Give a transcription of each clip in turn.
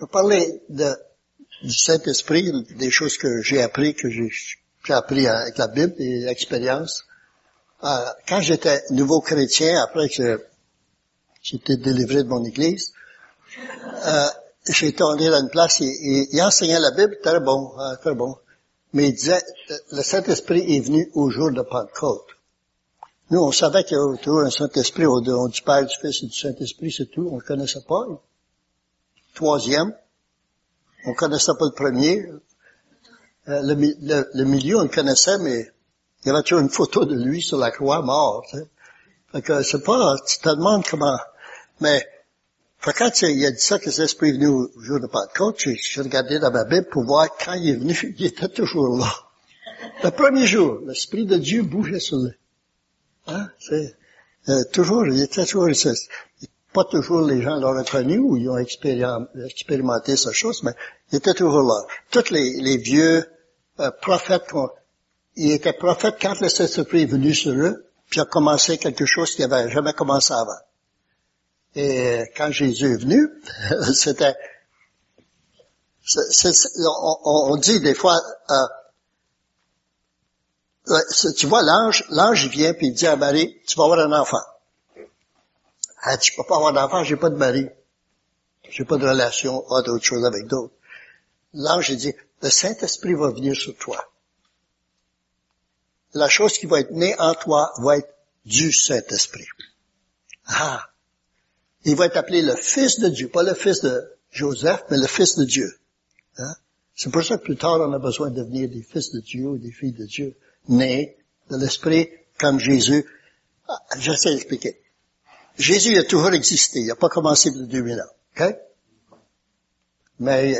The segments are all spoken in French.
Je vais parler du Saint-Esprit, des choses que j'ai appris, que j'ai, appris avec la Bible et l'expérience. Euh, quand j'étais nouveau chrétien, après que j'étais délivré de mon église, euh, j'étais allé dans une place et, il enseignait la Bible, très bon, euh, très bon. Mais il disait, le Saint-Esprit est venu au jour de Pentecôte. Nous, on savait qu'il y avait toujours un Saint-Esprit au nom du Père, du Fils et du Saint-Esprit, c'est tout. On ne connaissait pas. Troisième, on connaissait pas le premier. Euh, le, milieu, on le connaissait, mais il y avait toujours une photo de lui sur la croix mort. Fait que c'est pas, tu te demandes comment. Mais fait quand il a dit ça que l'Esprit est venu au jour de Pentecôte, j'ai regardé dans ma Bible pour voir quand il est venu, il était toujours là. Le premier jour, l'Esprit de Dieu bougeait sur lui. Hein? Euh, toujours, il était toujours, pas toujours les gens l'ont reconnu ou ils ont expérimenté cette chose, mais il était toujours là. Tous les, vieux euh, prophètes, il était prophète quand le Saint-Esprit est venu sur eux, puis a commencé quelque chose qui avait jamais commencé avant. Et euh, quand Jésus est venu, c'était, on, on, dit des fois, euh, tu vois l'ange, l'ange vient puis il dit à Marie, tu vas avoir un enfant. Elle dit, je peux pas avoir d'enfant, j'ai pas de mari. J'ai pas de relation, pas d'autre chose avec d'autres. L'ange dit, le Saint-Esprit va venir sur toi. La chose qui va être née en toi va être du Saint-Esprit. Ah! Il va être appelé le Fils de Dieu, pas le Fils de Joseph, mais le Fils de Dieu. Hein? C'est pour ça que plus tard, on a besoin de devenir des fils de Dieu ou des filles de Dieu, nés de l'Esprit comme Jésus. Ah, j'essaie d'expliquer. Jésus a toujours existé, il n'a pas commencé de 2000 ans. Mais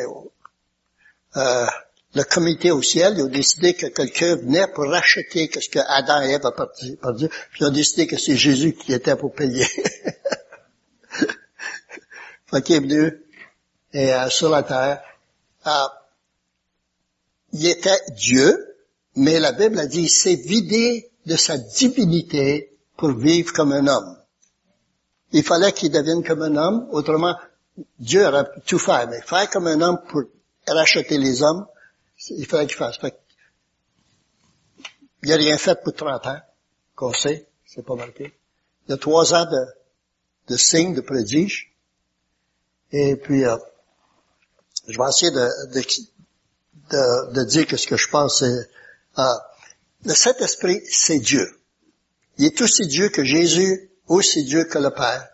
euh, le comité au ciel, ils ont décidé que quelqu'un venait pour racheter ce que Adam et Ève ont perdu, puis ils ont décidé que c'est Jésus qui était pour payer. fait qu'il est venu et, euh, sur la terre. Euh, il était Dieu, mais la Bible a dit, il s'est vidé de sa divinité pour vivre comme un homme. Il fallait qu'il devienne comme un homme, autrement, Dieu aurait tout fait, mais faire comme un homme pour racheter les hommes, il fallait qu'il fasse. Fait il a rien fait pour 30 ans, qu'on sait, c'est pas marqué. Il y a trois ans de, de signes, de prodiges. Et puis, euh, je vais essayer de, de, de, dire que ce que je pense, c'est, euh, le Saint-Esprit, c'est Dieu. Il est aussi Dieu que Jésus, aussi Dieu que le Père?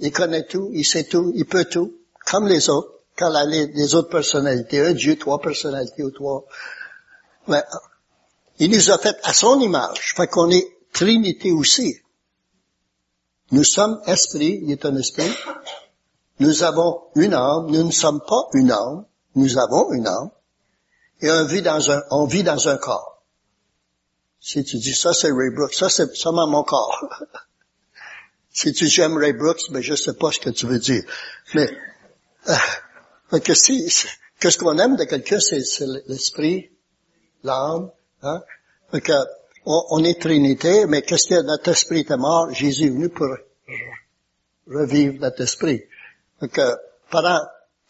Il connaît tout, il sait tout, il peut tout, comme les autres quand les, les, autres personnalités, un Dieu, trois personnalités ou trois. Mais, il nous a fait à son image, fait qu'on est Trinité aussi. Nous sommes esprit, il est un esprit. Nous avons une âme, nous ne sommes pas une âme, nous avons une âme. Et on vit dans un, on vit dans un corps. Si tu dis ça, c'est Ray Brooks, ça c'est seulement mon corps. si tu aimes Ray Brooks, ben, je sais pas ce que tu veux dire. Mais, euh, que si, qu'est-ce qu'on aime de quelqu'un, c'est, l'esprit, l'âme, hein? que, on, est Trinité, mais qu'est-ce que notre esprit était mort, Jésus est venu pour revivre notre esprit. que, pendant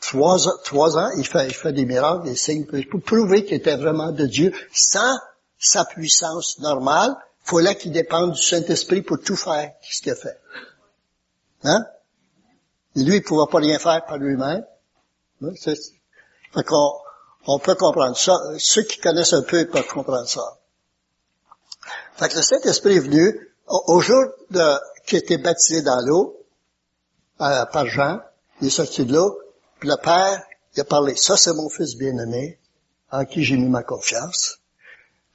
trois, trois ans, il fait, il fait des miracles, des signes, pour prouver qu'il était vraiment de Dieu, sans sa puissance normale, fallait qu'il dépende du Saint-Esprit pour tout faire ce qu'il fait. Hein? Et lui, il ne pouvait pas rien faire par lui-même. Fait qu'on on peut comprendre ça. Ceux qui connaissent un peu peuvent comprendre ça. Fait que le Saint-Esprit est venu au jour de, qui était baptisé dans l'eau euh, par Jean. Il est sorti de l'eau. Puis le Père, il a parlé. Ça, c'est mon Fils bien-aimé, en qui j'ai mis ma confiance.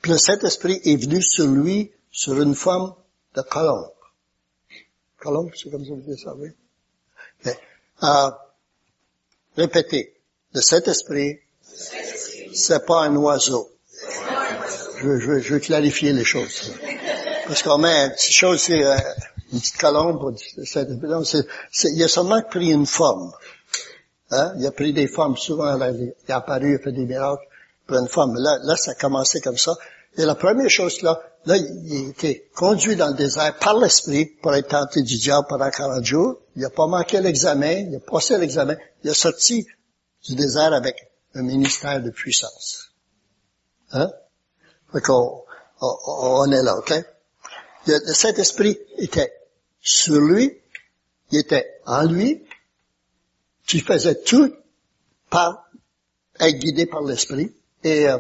Le Saint-Esprit est venu sur lui, sur une forme de colombe. Colombe, c'est comme ça vous dites ça, oui? Euh, Répétez. Le Saint-Esprit, c'est pas un oiseau. Je, je, je, veux clarifier les choses. Parce qu'on met une petite chose, c'est euh, une petite colombe. il a seulement pris une forme. Hein? Il a pris des formes. Souvent, il est apparu, il a fait des miracles, pour une forme. Là, là, ça a commencé comme ça. Et la première chose là, là, il était conduit dans le désert par l'Esprit pour être tenté du diable pendant 40 jours. Il n'a pas manqué l'examen, il a passé l'examen. Il est sorti du désert avec un ministère de puissance. Hein? Fait qu'on, on, est là, OK? Le, Saint-Esprit était sur lui, il était en lui, tu faisais tout par être guidé par l'Esprit, et euh,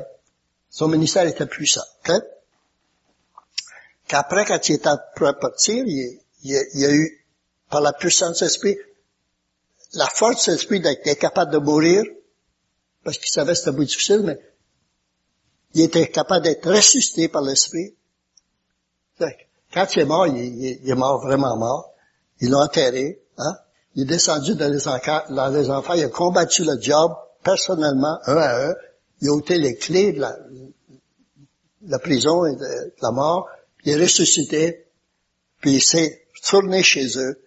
son ministère était puissant. OK? Qu'après, quand il était à partir, il, il, il a eu, par la puissance de l'Esprit, la force de l'Esprit d'être capable de mourir, parce qu'il savait que c'était beaucoup difficile, mais il était capable d'être ressuscité par l'Esprit. Quand il est mort, il, est mort vraiment mort. Ils l'ont enterré. Hein? Il est descendu dans les, dans les enfants. Il a combattu le diable personnellement, un à un. Il a ôté les clés de la, prison et de, la mort. Il est ressuscité. Puis il s'est tourné chez eux,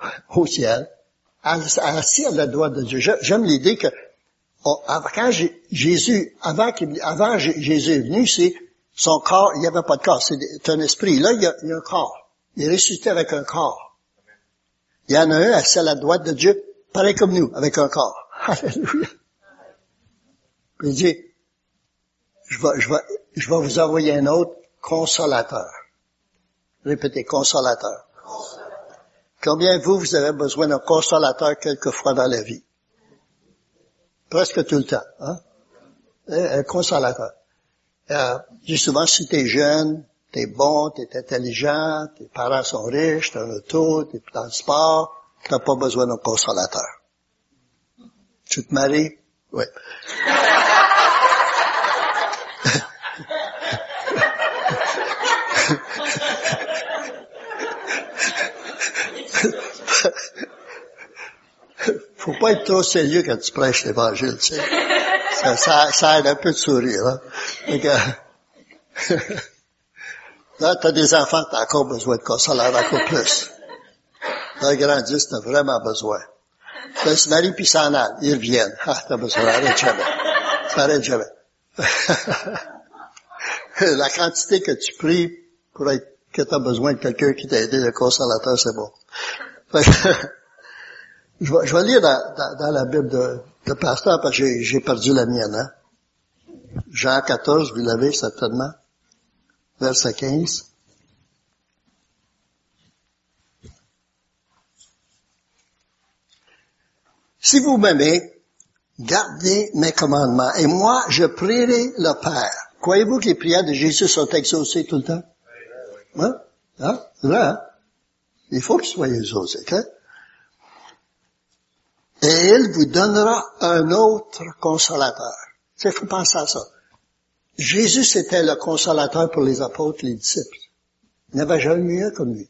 au ciel, assis à la droite de Dieu. J'aime l'idée que quand Jésus, avant, Jésus est venu, c'est son corps, il n'y avait pas de corps, c'est un esprit. Là, il y, a, un corps. Il est ressuscité avec un corps. Il y en a un assis à la droite de Dieu, pareil comme nous, avec un corps. Alléluia. Il dit, je vais, je, vais, je vais vous envoyer un autre consolateur. Répétez, consolateur. Combien vous, vous avez besoin d'un consolateur quelquefois dans la vie? Presque tout le temps. Hein? Un consolateur. Euh, dis souvent, si t'es jeune, t'es bon, t'es intelligent, tes parents sont riches, t'as un auto, t'es dans le sport, t'as pas besoin d'un consolateur. Tu te maries? Oui. Faut pas être trop sérieux quand tu prêches l'évangile, tu sais. Ça, aide un peu de sourire, hein. Donc, là, t'as des enfants, t'as encore besoin de consolateur, encore plus. Là, grandissent, t'as vraiment besoin. Là, se marient puis s'en allent, ils reviennent. Ah, t'as besoin, arrête jamais. Arrête jamais. La quantité que tu pries pour être, que t'as besoin de quelqu'un qui t'a aidé, le consolateur, c'est bon. Je vais, lire dans, la Bible de, de pasteur parce que j'ai perdu la mienne. Hein? Jean 14, vous l'avez certainement. Verset 15. Si vous m'aimez, gardez mes commandements, et moi, je prierai le Père. Croyez-vous que les prières de Jésus sont exaucées tout le temps? Hein? Hein? Vrai, hein? Il faut qu'ils soient exaucés, hein? Et il vous donnera un autre consolateur. Il faut penser à ça? Jésus, c'était le consolateur pour les apôtres, les disciples. Il n'y avait jamais mieux comme lui.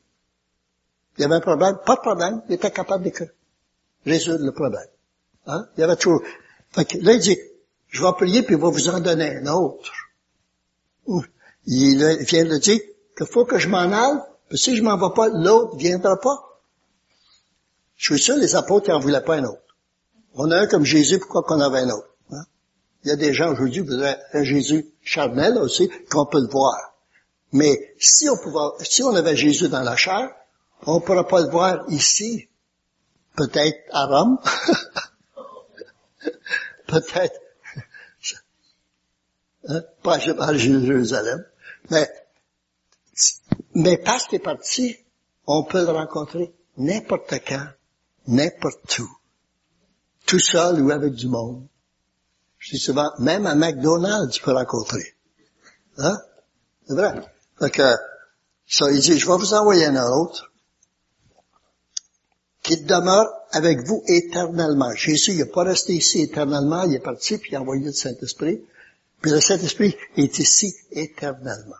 Il y avait un problème, pas de problème, il était capable de résoudre le problème. Hein? Il y avait toujours... Fait que là, il dit, je vais prier, puis il va vous en donner un autre. Il vient de dire qu'il faut que je m'en aille, puis si je m'en vais pas, l'autre viendra pas. Je suis sûr les apôtres n'en voulaient pas un autre. On a un comme Jésus, pourquoi qu'on avait un autre? Hein? Il y a des gens aujourd'hui qui voudraient un Jésus charnel aussi, qu'on peut le voir. Mais si on pouvait, si on avait Jésus dans la chair, on ne pourrait pas le voir ici. Peut-être à Rome. Peut-être. Hein? Pas à Jérusalem. Mais, mais parce qu'il est parti, on peut le rencontrer n'importe quand, n'importe où tout seul ou avec du monde. Je dis souvent, même à McDonald's, tu peux rencontrer. Hein? C'est vrai. Fait que, ça, il dit, je vais vous envoyer un autre qui demeure avec vous éternellement. Jésus, il n'est pas resté ici éternellement, il est parti, puis il a envoyé le Saint-Esprit. Puis le Saint-Esprit est ici éternellement.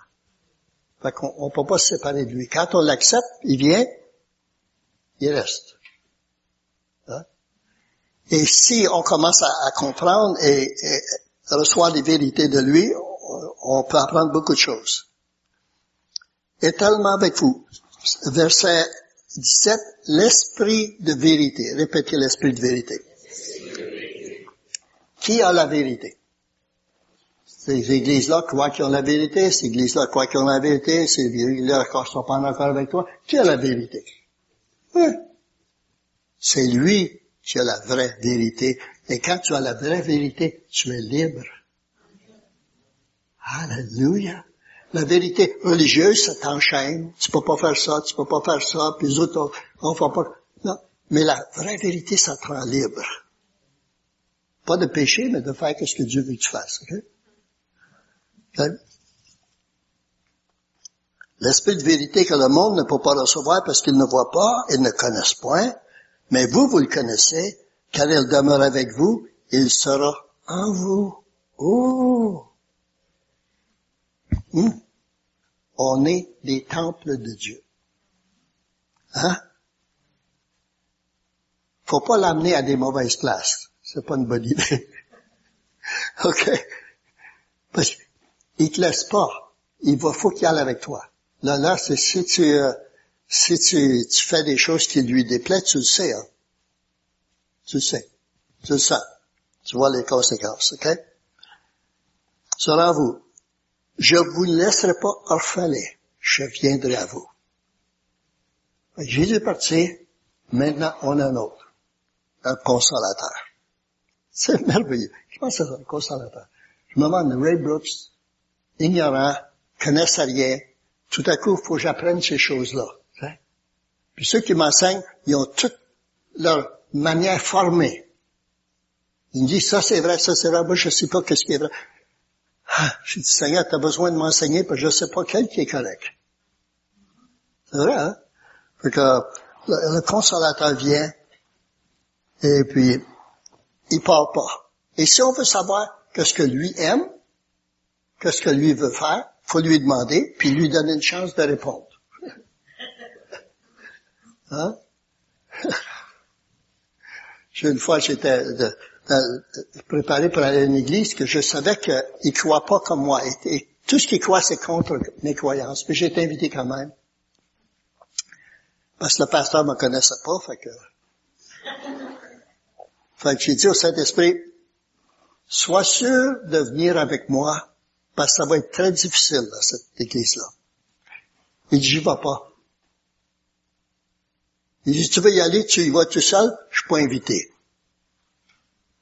Fait qu'on ne peut pas se séparer de lui. Quand on l'accepte, il vient, il reste. Et si on commence à, comprendre et, et, reçoit les vérités de lui, on, peut apprendre beaucoup de choses. Et tellement avec vous. Verset 17, l'esprit de vérité. Répétez l'esprit de vérité. Qui a la vérité? Ces églises-là croient qu'ils ont la vérité, ces églises-là croient qu'ils ont la vérité, ces églises-là ne sont pas encore avec toi. Qui a la vérité? Hein? C'est lui qui a la vraie vérité. Et quand tu as la vraie vérité, tu es libre. Alléluia. La vérité religieuse, ça t'enchaîne. Tu peux pas faire ça, tu peux pas faire ça, puis les autres, on, fait pas. Non. Mais la vraie vérité, ça te rend libre. Pas de péché, mais de faire ce que Dieu veut que tu fasses. L'esprit de vérité que le monde ne peut pas recevoir parce qu'il ne voit pas, ils ne connaissent point, mais vous, vous le connaissez, car il demeure avec vous, il sera en vous. Oh! Hmm? On est des temples de Dieu. Hein? Faut pas l'amener à des mauvaises places. C'est pas une bonne idée. OK? Parce qu'il te laisse pas. Il va, faut qu'il aille avec toi. Là, là, c'est si tu, euh, si tu, tu, fais des choses qui lui déplaisent, tu le sais, hein? Tu le sais. Tu le sens. Tu vois les conséquences, ok? Sera vous. Je vous laisserai pas orphelin. Je viendrai à vous. Jésus est parti. Maintenant, on a un autre. Un consolateur. C'est merveilleux. Je pense que c'est un consolateur. Je me demande, Ray Brooks, ignorant, connaissait rien. Tout à coup, il faut que j'apprenne ces choses-là. Puis ceux qui m'enseignent, ils ont toute leur manière formée. Ils me disent, ça c'est vrai, ça c'est vrai, moi je sais pas qu'est-ce qui est vrai. Ah, j'ai dit, Seigneur, tu as besoin de m'enseigner parce que je sais pas quel qui est correct. C'est vrai, hein? Fait que le, consolateur vient et puis il part pas. Et si on veut savoir qu'est-ce que lui aime, qu'est-ce que lui veut faire, faut lui demander, puis lui donner une chance de répondre. Hein? une fois, j'étais préparé pour aller à une église que je savais qu'il ne croit pas comme moi. Et, tout ce qu'il croit, c'est contre mes croyances. Mais j'ai été invité quand même. Parce que le pasteur me connaissait pas, fait que... Fait que j'ai dit au Saint-Esprit, sois sûr de venir avec moi, parce que ça va être très difficile, dans cette église-là. Il dit, j'y vais pas. Il dit, tu veux y aller, tu y vas tout seul, je suis pas invité.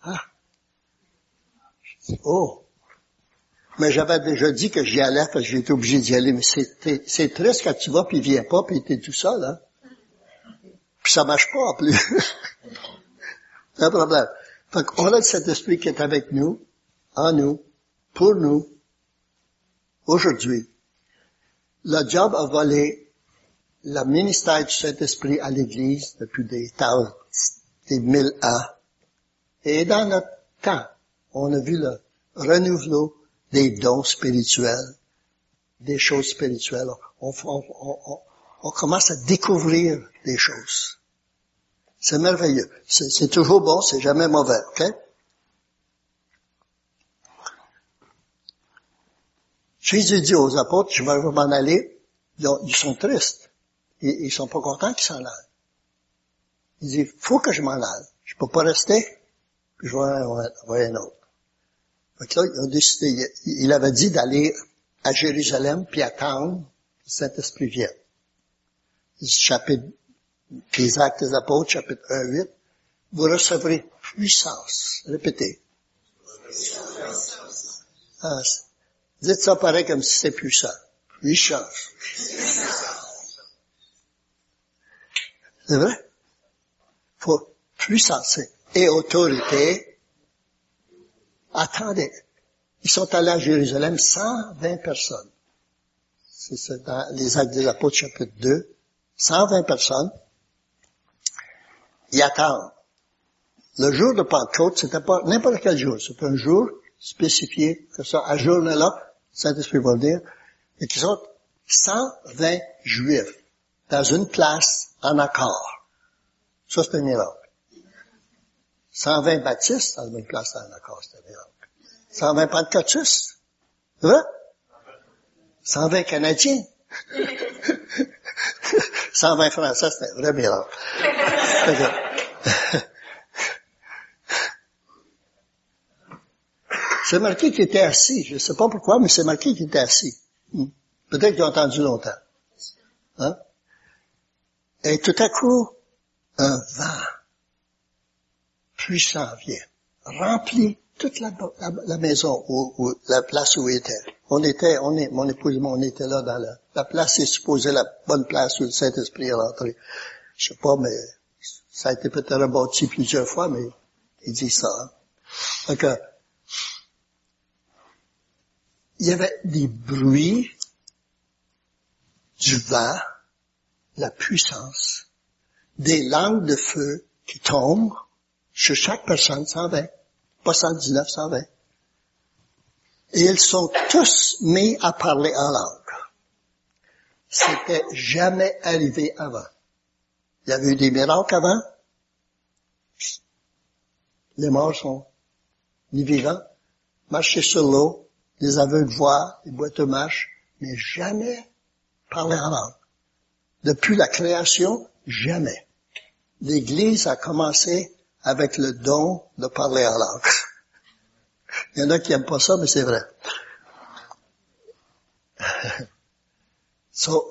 Ah. Oh. Mais j'avais déjà dit que j'y allais parce que j'étais obligé d'y aller. Mais c'est triste quand tu vas puis il vient pas puis t'es tout seul, hein. Puis ça marche pas en plus. c'est un problème. Fait qu'on a cet esprit qui est avec nous, en nous, pour nous, aujourd'hui. Le job a volé le ministère du Saint-Esprit à l'Église depuis des temps, des mille ans. Et dans notre temps, on a vu le renouveau des dons spirituels, des choses spirituelles. On, commence à découvrir des choses. C'est merveilleux. C'est toujours bon, c'est jamais mauvais, ok? Jésus dit aux apôtres, je vais m'en aller. Ils sont tristes. Ils, ils sont pas contents qu'ils s'en aillent. Il dit, faut que je m'en aille. Je peux pas rester. Puis je vais un autre. Là, ils ont décidé, il avait dit d'aller à Jérusalem puis attendre que le Saint-Esprit vienne. Chapitre, les actes des apôtres, chapitre 1, 8. Vous recevrez puissance. Répétez. Ah, dites ça pareil comme si c'était puissant. Puissance. C'est vrai? Faut puissance et autorité. Attendez. Ils sont allés à Jérusalem, 120 personnes. C'est dans les actes des apôtres chapitre 2. 120 personnes. Ils attendent. Le jour de Pentecôte, c'était pas n'importe quel jour. C'était un jour spécifié, que ça, à journée-là, Saint-Esprit va dire, et qui sont 120 juifs dans une place en accord. Ça, c'est un miracle. 120 baptistes dans une place en accord, c'est un miracle. 120 pentecôtistes. C'est vrai? 120 Canadiens. 120 Français, c'est un vrai miracle. C'est marqué qu'il était assis. Je ne sais pas pourquoi, mais c'est marqué qu'il était assis. Hmm. Peut-être qu'il a entendu longtemps. Hein? Et tout à coup, un vent puissant vient, remplit toute la, maison, ou, la place où il était. On était, on est, mon épouse et moi, on était là dans la, la place est supposée la bonne place où le Saint-Esprit est rentré. Je sais pas, mais ça a été peut-être rebâti plusieurs fois, mais il dit ça. Hein. Donc, il y avait des bruits du vent, la puissance, des langues de feu qui tombent sur chaque personne, 120, pas 119, 120. Et ils sont tous mis à parler en langue. C'était jamais arrivé avant. Il y avait eu des miracles avant. Les morts sont ni vivants. Marcher sur l'eau, les aveugles voient, les boîtes marchent, mais jamais parler en langue. Depuis la création, jamais. L'Église a commencé avec le don de parler en langue. Il y en a qui n'aiment pas ça, mais c'est vrai. so,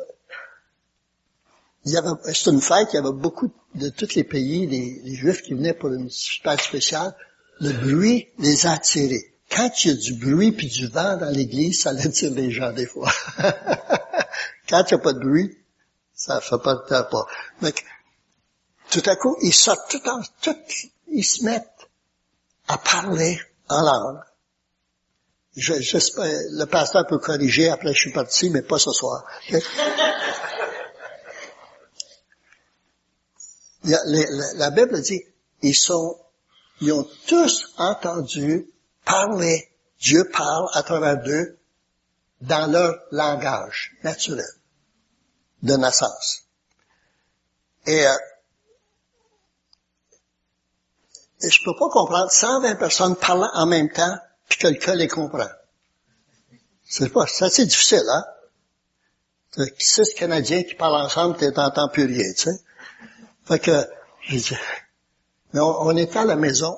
c'est une fête, il y avait beaucoup de tous les pays, les, Juifs qui venaient pour une fête spéciale. Le bruit les a attirés. Quand il y a du bruit puis du vent dans l'église, ça attire les gens des fois. Quand il n'y a pas de bruit, ça fait pas de temps pas. Mais, tout à coup, ils sortent tout en, tout, ils se mettent à parler en langue. Je, le pasteur peut corriger, après je suis parti, mais pas ce soir. la, la, Bible dit, ils sont, ils ont tous entendu parler, Dieu parle à travers d'eux dans leur langage naturel de naissance. Et, euh, et je peux pas comprendre 120 personnes parlant en même temps puis quelqu'un les comprend. C'est pas, c'est assez difficile, hein? Six Canadiens qui parlent ensemble, tu n'entends plus rien, tu sais. Fait que, je mais on, était à la maison,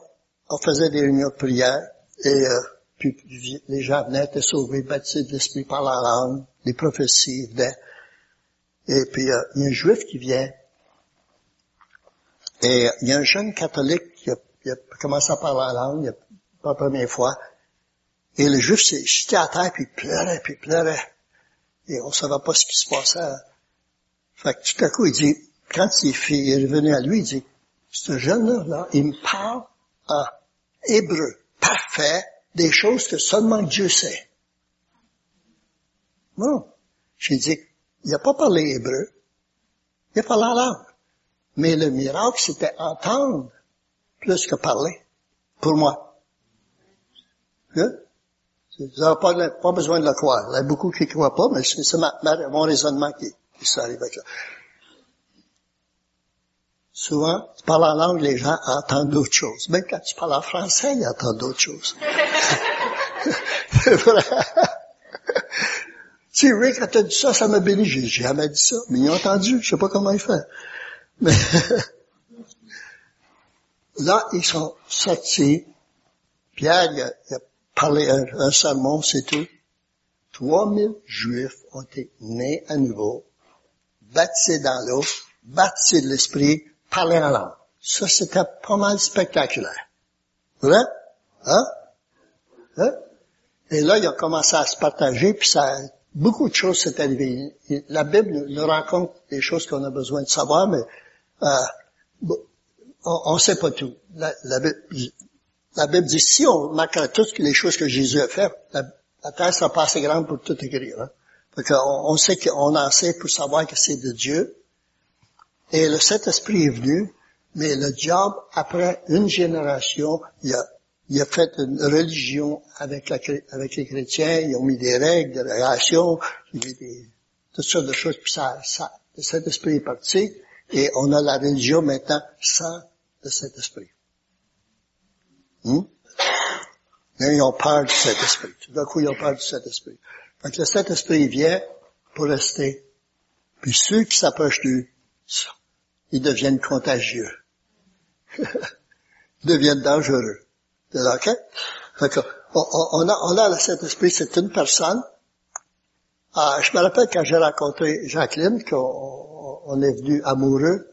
on faisait des réunions de prière, et euh, puis les gens venaient, étaient sauvés, baptisés de l'Esprit par la langue, les prophéties venaient. Et puis, euh, il y a un juif qui vient. Et il y a un jeune catholique qui a, commencé à parler en langue, pas la première fois. Et le juif s'est jeté à terre, puis il pleurait, puis il pleurait. Et on savait pas ce qui se passait. Fait que tout à coup, il dit, quand il est revenu à lui, il dit, ce jeune-là, il me parle en hébreu, parfait, des choses que seulement Dieu sait. Non. J'ai dit, il n'a pas parlé hébreu. Il a parlé langue. Mais le miracle, c'était entendre plus que parler. Pour moi. Hein? Vous n'avez pas, besoin de le croire. Il y a beaucoup qui ne croient pas, mais c'est mon raisonnement qui, qui s'arrive avec ça. Souvent, tu parles en langue, les gens entendent d'autres choses. Même quand tu parles en français, ils entendent d'autres choses. vrai. Tu Rick, quand tu dit ça, ça m'a béni. J'ai jamais dit ça, mais ils ont entendu. Je sais pas comment ils font. Mais là, ils sont sortis. Pierre, il a, parlé un, sermon, c'est tout. 3000 Juifs ont été nés à nouveau, baptisés dans l'eau, baptisés de l'Esprit, parler en langue. Ça, c'était pas mal spectaculaire. Vrai? Hein? hein? Et là, il a commencé à se partager, puis ça, beaucoup de choses s'est arrivé. La Bible nous raconte des choses qu'on a besoin de savoir, mais euh, on ne sait pas tout. La, la, Bible, dit, si on marquerait toutes les choses que Jésus a fait, la, terre sera pas assez grande pour tout écrire. Hein? on, on sait qu'on en sait pour savoir que c'est de Dieu, et le Saint-Esprit est venu, mais le diable, après une génération, il a, il a fait une religion avec, les chrétiens, ils ont mis des règles des, toutes sortes de choses, puis ça, ça, le Saint-Esprit est parti, et on a la religion maintenant sans le Saint-Esprit. Hmm? Mais ils ont peur du Saint-Esprit. Tout d'un coup, ils ont peur du Saint-Esprit. Donc le Saint-Esprit vient pour rester. Puis ceux qui s'approchent lui, ils deviennent contagieux. ils deviennent dangereux. On, a, on a le Saint-Esprit, c'est une personne. Ah, je me rappelle quand j'ai rencontré Jacqueline, qu'on on est venu amoureux,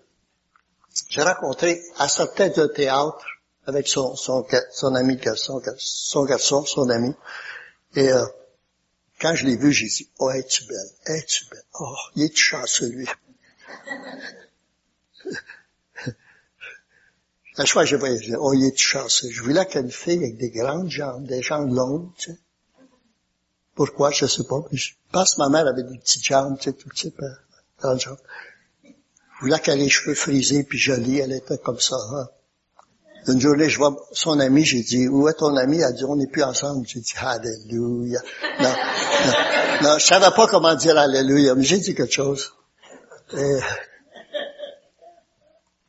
j'ai rencontré, à sortait d'un théâtre avec son, ami son garçon, son ami. Et euh, quand je l'ai vu, j'ai dit, oh, es-tu belle, es-tu belle. Oh, il est chanceux, lui. La fois j'ai voyagé, oh, il est chanceux. Je voulais qu'une fille avec des grandes jambes, des jambes longues, tu sais. Pourquoi, je sais pas. Je pense que ma mère avait des petites jambes, tu sais, tout euh, grandes jambes. Je voulais qu'elle ait les cheveux frisés puis jolie, elle était comme ça. Hein. Une journée, je vois son ami, j'ai dit, où est ton ami? Elle a dit, on n'est plus ensemble. J'ai dit, Alléluia. Non, non, non, je savais pas comment dire Alléluia, mais j'ai dit quelque chose.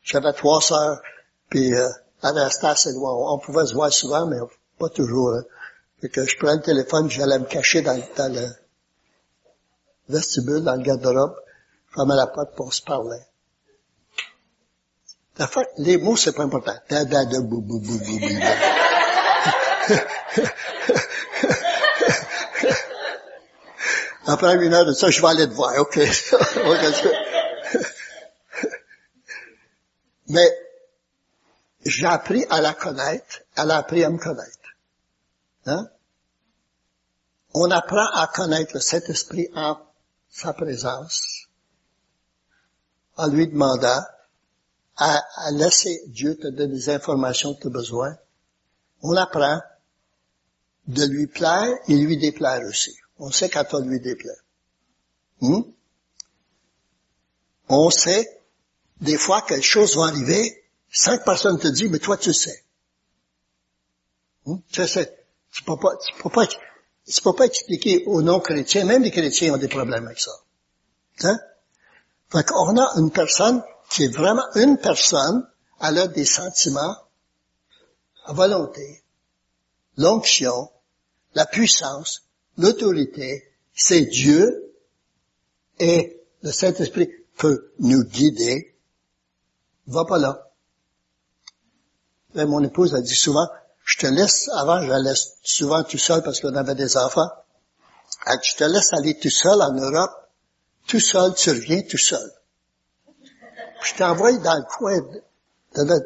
j'avais trois sœurs, puis euh, elle restait assez loin. On pouvait se voir souvent, mais pas toujours. Hein. que je prenais le téléphone, j'allais me cacher dans, dans le vestibule, dans le garde-robe, je fermais la porte pour se parler les mots, c'est pas important. Da, da, da. Après une heure de ça, je vais aller te voir, ok? Mais j'ai appris à la connaître, elle a appris à me connaître. Hein? On apprend à connaître le Saint-Esprit en sa présence, en lui demandant à, laisser Dieu te donner des informations que tu as besoin, on apprend de lui plaire et lui déplaire aussi. On sait quand on lui déplaire. Hmm? On sait, des fois, quelque chose va arriver, cinq personnes te disent, mais toi tu sais. Hmm? Tu sais, tu peux pas, tu peux pas, tu peux pas expliquer aux non-chrétiens, même les chrétiens ont des problèmes avec ça. Hein? Fait qu'on a une personne qui est vraiment une personne, elle a des sentiments, la volonté, l'onction, la puissance, l'autorité, c'est Dieu et le Saint-Esprit peut nous guider. Va pas là. Et mon épouse a dit souvent, je te laisse, avant je la laisse souvent tout seul parce qu'on avait des enfants. Elle dit, je te laisse aller tout seul en Europe, tout seul, tu reviens tout seul je t'envoie dans le coin de notre,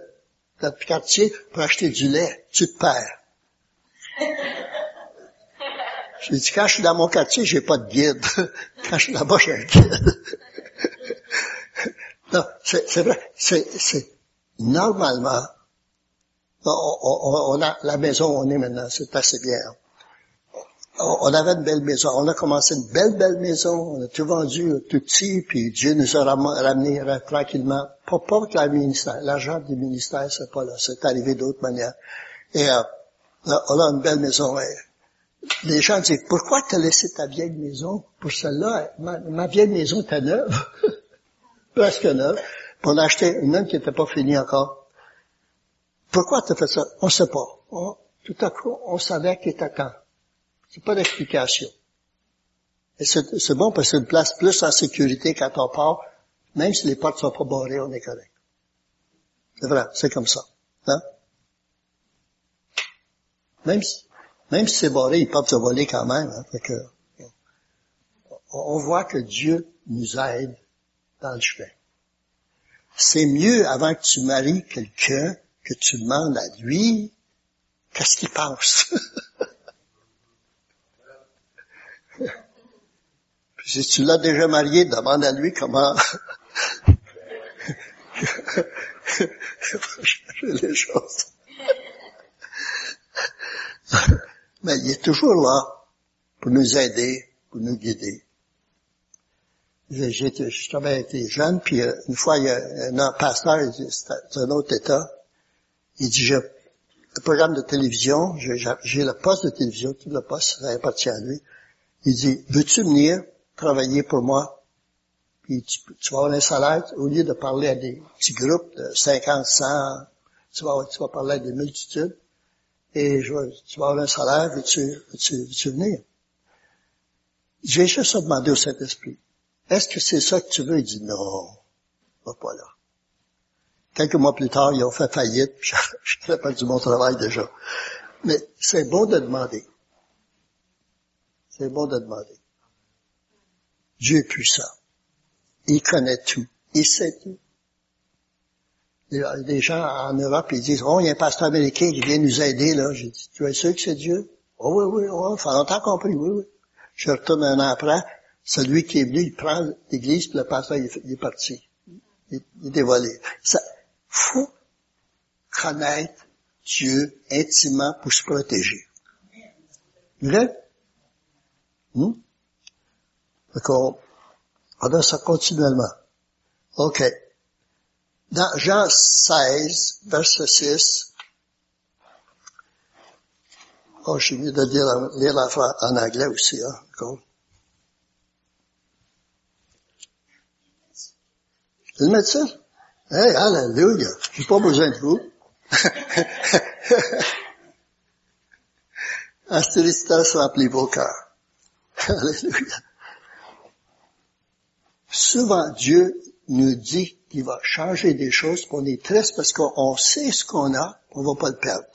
quartier pour acheter du lait. Tu te perds. J'ai dit, quand je suis dans mon quartier, j'ai pas de guide. Quand je suis là-bas, j'ai un guide. non, c'est vrai. C'est normalement, on, a la maison où on est maintenant, c'est assez bien on avait une belle maison. On a commencé une belle, belle maison. On a tout vendu tout petit, puis Dieu nous a ramené tranquillement. Pas, pas avec L'argent du ministère, c'est pas là. C'est arrivé d'autres manières. Et euh, on a une belle maison. les gens disent, pourquoi t'as laissé ta vieille maison pour celle-là? Ma, vieille maison était neuve. Presque neuve. Puis on a acheté une autre qui n'était pas finie encore. Pourquoi t'as fait ça? On sait pas. tout à coup, on savait qu'il était temps. C'est pas d'explication. Et c'est bon parce que c'est une place plus en sécurité quand on part. Même si les portes sont pas barrées, on est correct. C'est vrai, c'est comme ça. Hein? Même si, même si c'est barré, ils peuvent se voler quand même. Hein? on voit que Dieu nous aide dans le chemin. C'est mieux avant que tu maries quelqu'un que tu demandes à lui qu'est-ce qu'il pense? si tu l'as déjà marié, demande à lui comment changer les choses. Mais il est toujours là pour nous aider, pour nous guider. J'étais, j'avais été jeune, puis euh, une fois, il y a un pasteur, c'est un autre état, il dit, j'ai le programme de télévision, j'ai le poste de télévision, tout le poste, ça appartient à lui. Il dit, veux-tu venir travailler pour moi, puis tu, vas avoir un salaire, au lieu de parler à des petits groupes de 50, 100, tu vas, tu parler à des multitudes, et je, tu vas avoir un salaire, veux-tu, veux-tu, veux-tu venir? J'ai juste demandé au Saint-Esprit, est-ce que c'est ça que tu veux? Il dit non, va pas là. Quelques mois plus tard, ils ont fait faillite, je n'avais pas du bon travail déjà. Mais c'est bon de demander. C'est bon de demander. Dieu est puissant. Il connaît tout. Il sait tout. Il y a des gens en Europe, ils disent, oh, il y a un pasteur américain qui vient nous aider, là. J'ai dit, tu es sûr que c'est Dieu? Oh oui, oui, oh, ça fait longtemps compris, oui, oui. Je retourne un an après, celui qui est venu, il prend l'église, puis le pasteur, il est, parti. Il, est dévolé. Ça, faut connaître Dieu intimement pour se protéger. Vrai? Hmm? D'accord. On a ça continuellement. OK. Dans Jean 16, verset 6, oh, suis mieux de lire, lire en anglais aussi, hein, d'accord? Le médecin? Hey, alléluia! J'ai pas besoin de vous. Astéristas, rappelez vos cœurs. Alléluia. Souvent, Dieu nous dit qu'il va changer des choses, qu'on est triste parce qu'on sait ce qu'on a, on va pas le perdre.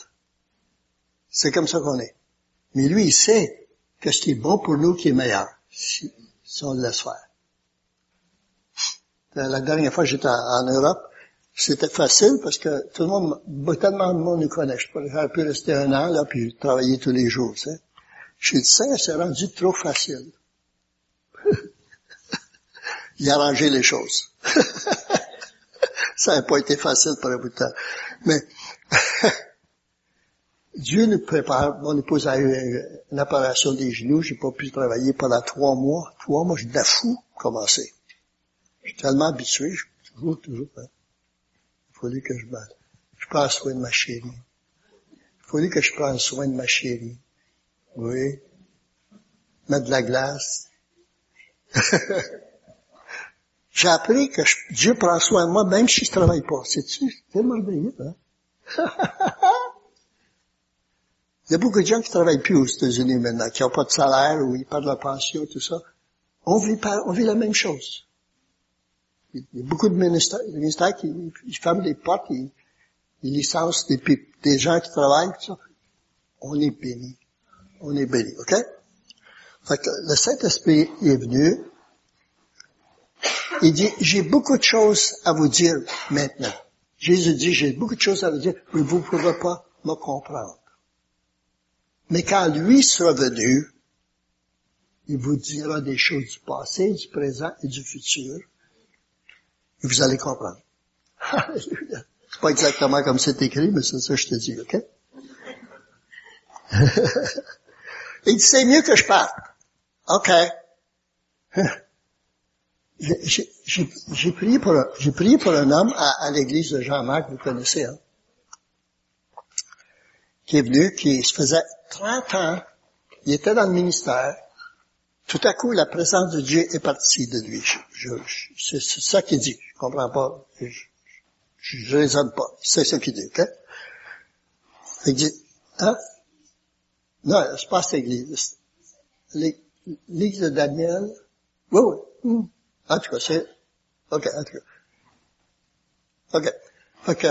C'est comme ça qu'on est. Mais lui, il sait que ce qui est bon pour nous qui est meilleur, si, on le laisse faire. La dernière fois que j'étais en Europe, c'était facile parce que tout le monde, tellement de monde nous connaît. J'aurais pu rester un an, là, puis travailler tous les jours, tu sais. Chez le Saint, c'est rendu trop facile. Il a arrangé les choses. Ça n'a pas été facile pour un bout de temps. Mais, Dieu nous prépare. Mon épouse a eu une opération des genoux. J'ai pas pu travailler pendant trois mois. Trois mois, j'étais fou commencer. Je suis tellement habitué. Je, toujours, toujours. Hein. Il fallait que je me, je prenne soin de ma chérie. Il fallait que je prenne soin de ma chérie. Oui. Mettre de la glace. J'ai appris que Dieu prend soin de moi même si je travaille pas. C'est-tu? C'est merveilleux, hein? Il y a beaucoup de gens qui travaillent plus aux États-Unis maintenant, qui n'ont pas de salaire ou ils perdent leur pension, tout ça. On vit, on vit la même chose. Il y a beaucoup de ministères, qui ils ferment les portes, ils, ils des, des gens qui travaillent, tout ça. On est béni. On est béni, OK? Fait que le Saint-Esprit est venu. Il dit, j'ai beaucoup de choses à vous dire maintenant. Jésus dit, j'ai beaucoup de choses à vous dire, mais vous ne pouvez pas me comprendre. Mais quand lui sera venu, il vous dira des choses du passé, du présent et du futur. Et vous allez comprendre. C'est pas exactement comme c'est écrit, mais c'est ça que je te dis, ok? il dit, c'est mieux que je parte. OK. J'ai prié pour, j'ai prié pour un homme à, à l'église de Jean-Marc, vous connaissez, hein? Qui est venu, qui se faisait 30 ans, il était dans le ministère, tout à coup, la présence de Dieu est partie de lui. Je, c'est, ça qu'il dit. Je comprends pas. Je, raisonne pas. C'est ce qu'il dit, ok? Il dit, hein? Non, c'est pas cette église. L'église de Daniel. Oui, oui. Hmm. En tout cas, c'est, ok, en tout cas. Ok.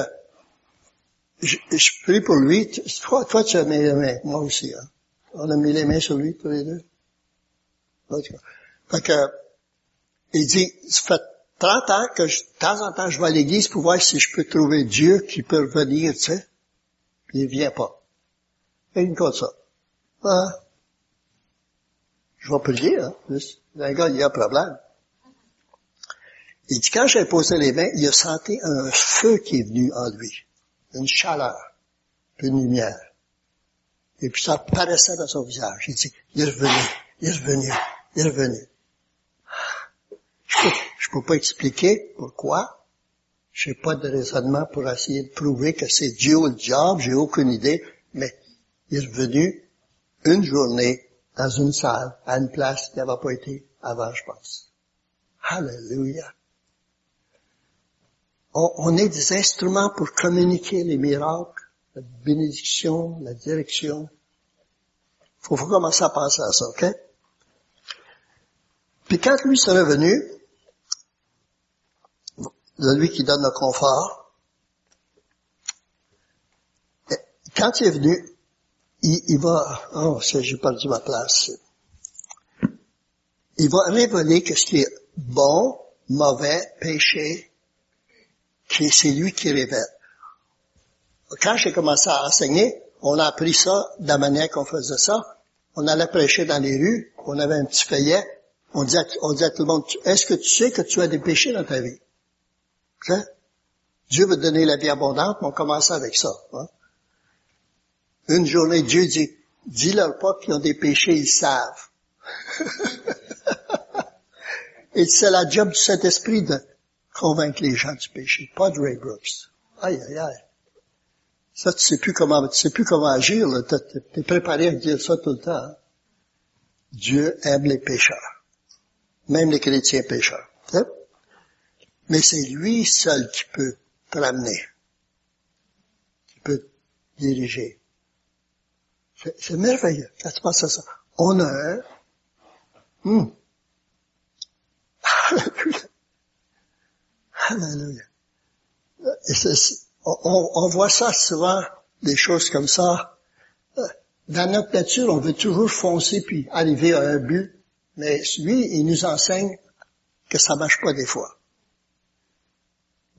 Je, je prie pour lui. Toi, toi, tu as mis les mains. Moi aussi, hein. On a mis les mains sur lui, tous les deux. Fait que, il dit, ça fait 30 ans que je, de temps en temps je vais à l'église pour voir si je peux trouver Dieu qui peut venir, tu sais. Puis il vient pas. Et il me compte ça. Ah. Je vais prier, hein. Le gars, il y a un problème. Il dit, quand j'ai posé les mains, il a senti un feu qui est venu en lui. Une chaleur. Une lumière. Et puis ça paraissait dans son visage. Il dit, il est revenu. Il est revenu est revenu. Je peux, peux pas expliquer pourquoi. Je n'ai pas de raisonnement pour essayer de prouver que c'est Dieu ou le diable, j'ai aucune idée, mais il est revenu une journée dans une salle, à une place qui n'avait pas été avant, je pense. Alléluia. On, on, est des instruments pour communiquer les miracles, la bénédiction, la direction. Faut, faut commencer à penser à ça, ok? Puis quand lui sera venu, lui qui donne le confort, quand il est venu, il, il va, oh, j'ai perdu ma place. Il va révéler que ce qui est bon, mauvais, péché, c'est lui qui révèle. Quand j'ai commencé à enseigner, on a appris ça de la manière qu'on faisait ça. On allait prêcher dans les rues, on avait un petit feuillet, on disait à tout le monde, est-ce que tu sais que tu as des péchés dans ta vie? Hein? Dieu veut donner la vie abondante, mais on commençait avec ça. Hein? Une journée, Dieu dit, dis-leur pas qu'ils ont des péchés, ils savent. Et c'est la job du Saint-Esprit de convaincre les gens du péché, pas de Ray Brooks. Aïe, aïe, aïe. Ça, tu sais plus comment, tu sais plus comment agir, là. T'es préparé à dire ça tout le temps. Hein. Dieu aime les pécheurs. Même les chrétiens pécheurs. Hein? Mais c'est lui seul qui peut te ramener. Qui peut diriger. C'est merveilleux. Ça se passe à ça. On a un. Alléluia. Alléluia. Et on, on, voit ça souvent, des choses comme ça. Dans notre nature, on veut toujours foncer puis arriver à un but, mais lui, il nous enseigne que ça marche pas des fois.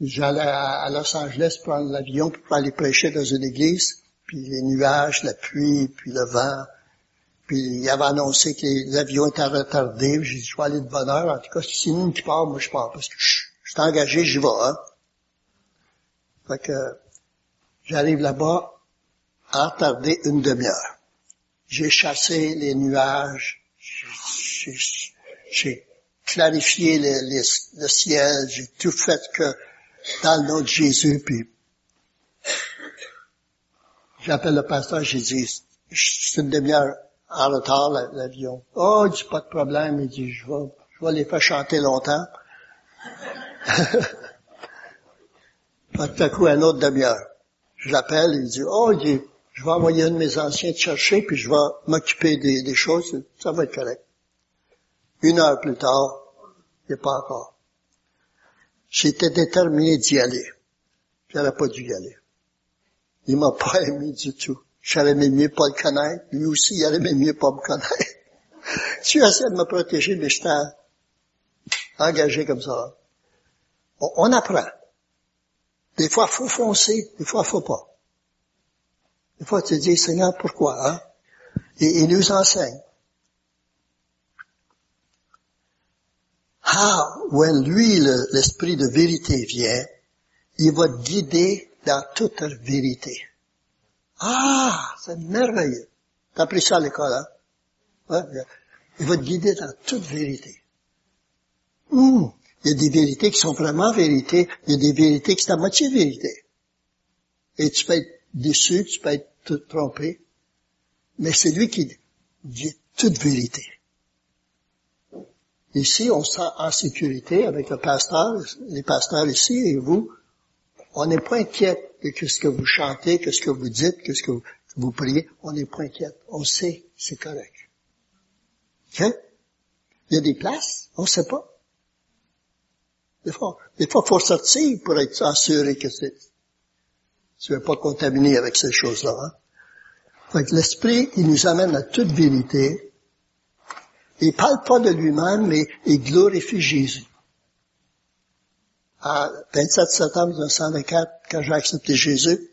J'allais à Los Angeles prendre l'avion pour aller prêcher dans une église, puis les nuages, la pluie, puis le vent, puis il avait annoncé que l'avion était retardé, j'ai dit, je vais aller de bonne heure, en tout cas, si une qui part, moi je pars, parce que je, je suis engagé, j'y vais, hein. Fait que j'arrive là-bas, retardé une demi-heure. J'ai chassé les nuages, j'ai clarifié le, ciel, j'ai tout fait que dans le nom de Jésus, puis j'appelle le pasteur, j'ai dit, c'est une demi-heure en retard, l'avion. Oh, il dit, pas de problème, il dit, je vais, je vais les faire chanter longtemps. Tout à coup, un autre demi-heure. Je l'appelle, il dit, oh, je vais envoyer un de mes anciens te chercher, puis je vais m'occuper des, des, choses, ça va être correct. Une heure plus tard, il n'est pas encore. J'étais déterminé d'y aller. J'aurais pas dû y aller. Il m'a pas aimé du tout. J'aurais aimé mieux pas le connaître. Lui aussi, il aurait aimé mieux pas me connaître. Suis essayé de me protéger, mais j'étais engagé comme ça. On, apprend. Des fois, faut foncer, des fois, faut pas. Des fois, tu dis, Seigneur, pourquoi, hein? Et il nous enseigne. Ah, when lui, l'esprit de vérité vient, il va te guider dans toute vérité. Ah, c'est merveilleux. T'as appris ça à l'école, hein? Il va te guider dans toute vérité. Il y a des vérités qui sont vraiment vérités. Il y a des vérités qui sont à moitié vérité. Et tu peux être déçu, tu peux être trompé. Mais c'est lui qui dit toute vérité. Ici, on se sent en sécurité avec le pasteur, les pasteurs ici et vous. On n'est pas inquiète de ce que vous chantez, que ce que vous dites, que ce que vous, priez. On n'est pas inquiète. On sait, c'est correct. OK? Il y a des places, on ne sait pas. Des fois, des fois, faut sortir pour être assuré que c'est, tu ne pas contaminer avec ces choses-là. Hein? L'esprit, il nous amène à toute vérité. Il parle pas de lui-même, mais il glorifie Jésus. À 27 septembre 1924, quand j'ai accepté Jésus,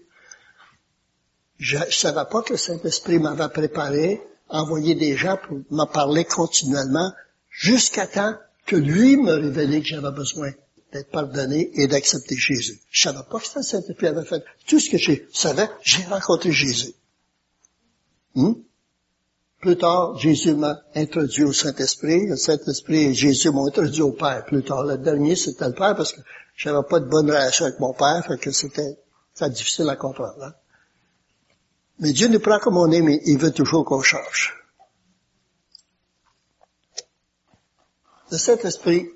je ne savais pas que le Saint-Esprit m'avait préparé, envoyé des gens pour me parler continuellement, jusqu'à temps que lui me révélait que j'avais besoin d'être pardonné et d'accepter Jésus. Je savais pas que ça, Saint-Esprit avait fait. Tout ce que je savais, j'ai rencontré Jésus. Hmm? Plus tard, Jésus m'a introduit au Saint-Esprit. Le Saint-Esprit et Jésus m'ont introduit au Père. Plus tard, le dernier, c'était le Père parce que j'avais pas de bonne relation avec mon Père, fait que c'était, c'était difficile à comprendre. Hein? Mais Dieu nous prend comme on est, mais il veut toujours qu'on change. Le Saint-Esprit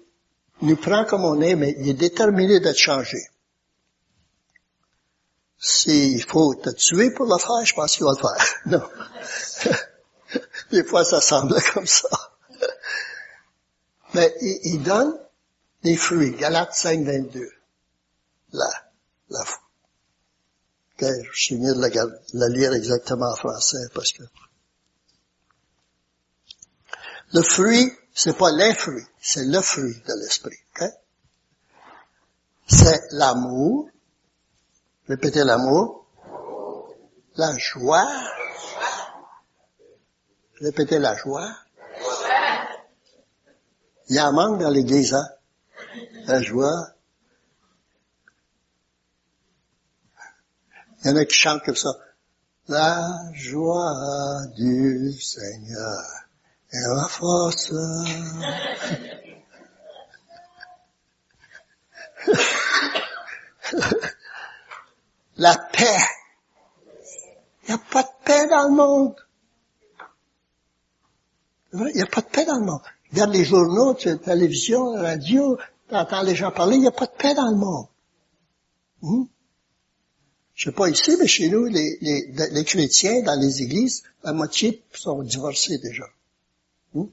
nous prend comme on est, mais il est déterminé d'être changé. S'il faut te tuer pour le faire, je pense qu'il va le faire. Non. Des fois, ça semble comme ça. Mais il, donne des fruits. Galates 5, 22. Là, la foi. Okay, je suis mieux de la, la lire exactement en français parce que le fruit, c'est pas les fruits, c'est le fruit de l'esprit. Okay? C'est l'amour. Répétez l'amour. La joie. Répétez la joie. Il y a un manque dans l'église, hein? La joie. Il y en a qui chantent comme ça. La joie du Seigneur est ma force. La paix. Il n'y a pas de paix dans le monde. Il n'y a pas de paix dans le monde. Regarde les journaux, la télévision, la radio, entends les gens parler, il n'y a pas de paix dans le monde. Hmm? Je sais pas ici, mais chez nous, les, chrétiens dans les églises, la moitié sont divorcés déjà. Hmm?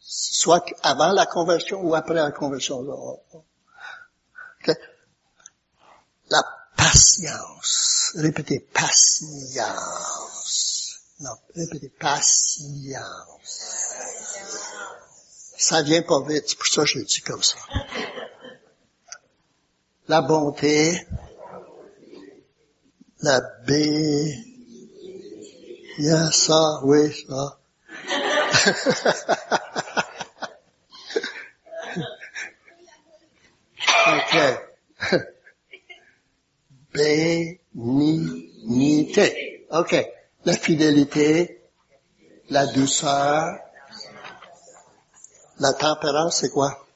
Soit avant la conversion ou après la conversion. La patience. Répétez patience. Non, répétez patience. Ça vient pas vite, c'est pour ça que je le dis comme ça. La bonté, la B, il y a ça, oui, ça. ok. Bénignité. Ok. La fidélité, la douceur, la tempérance, c'est quoi?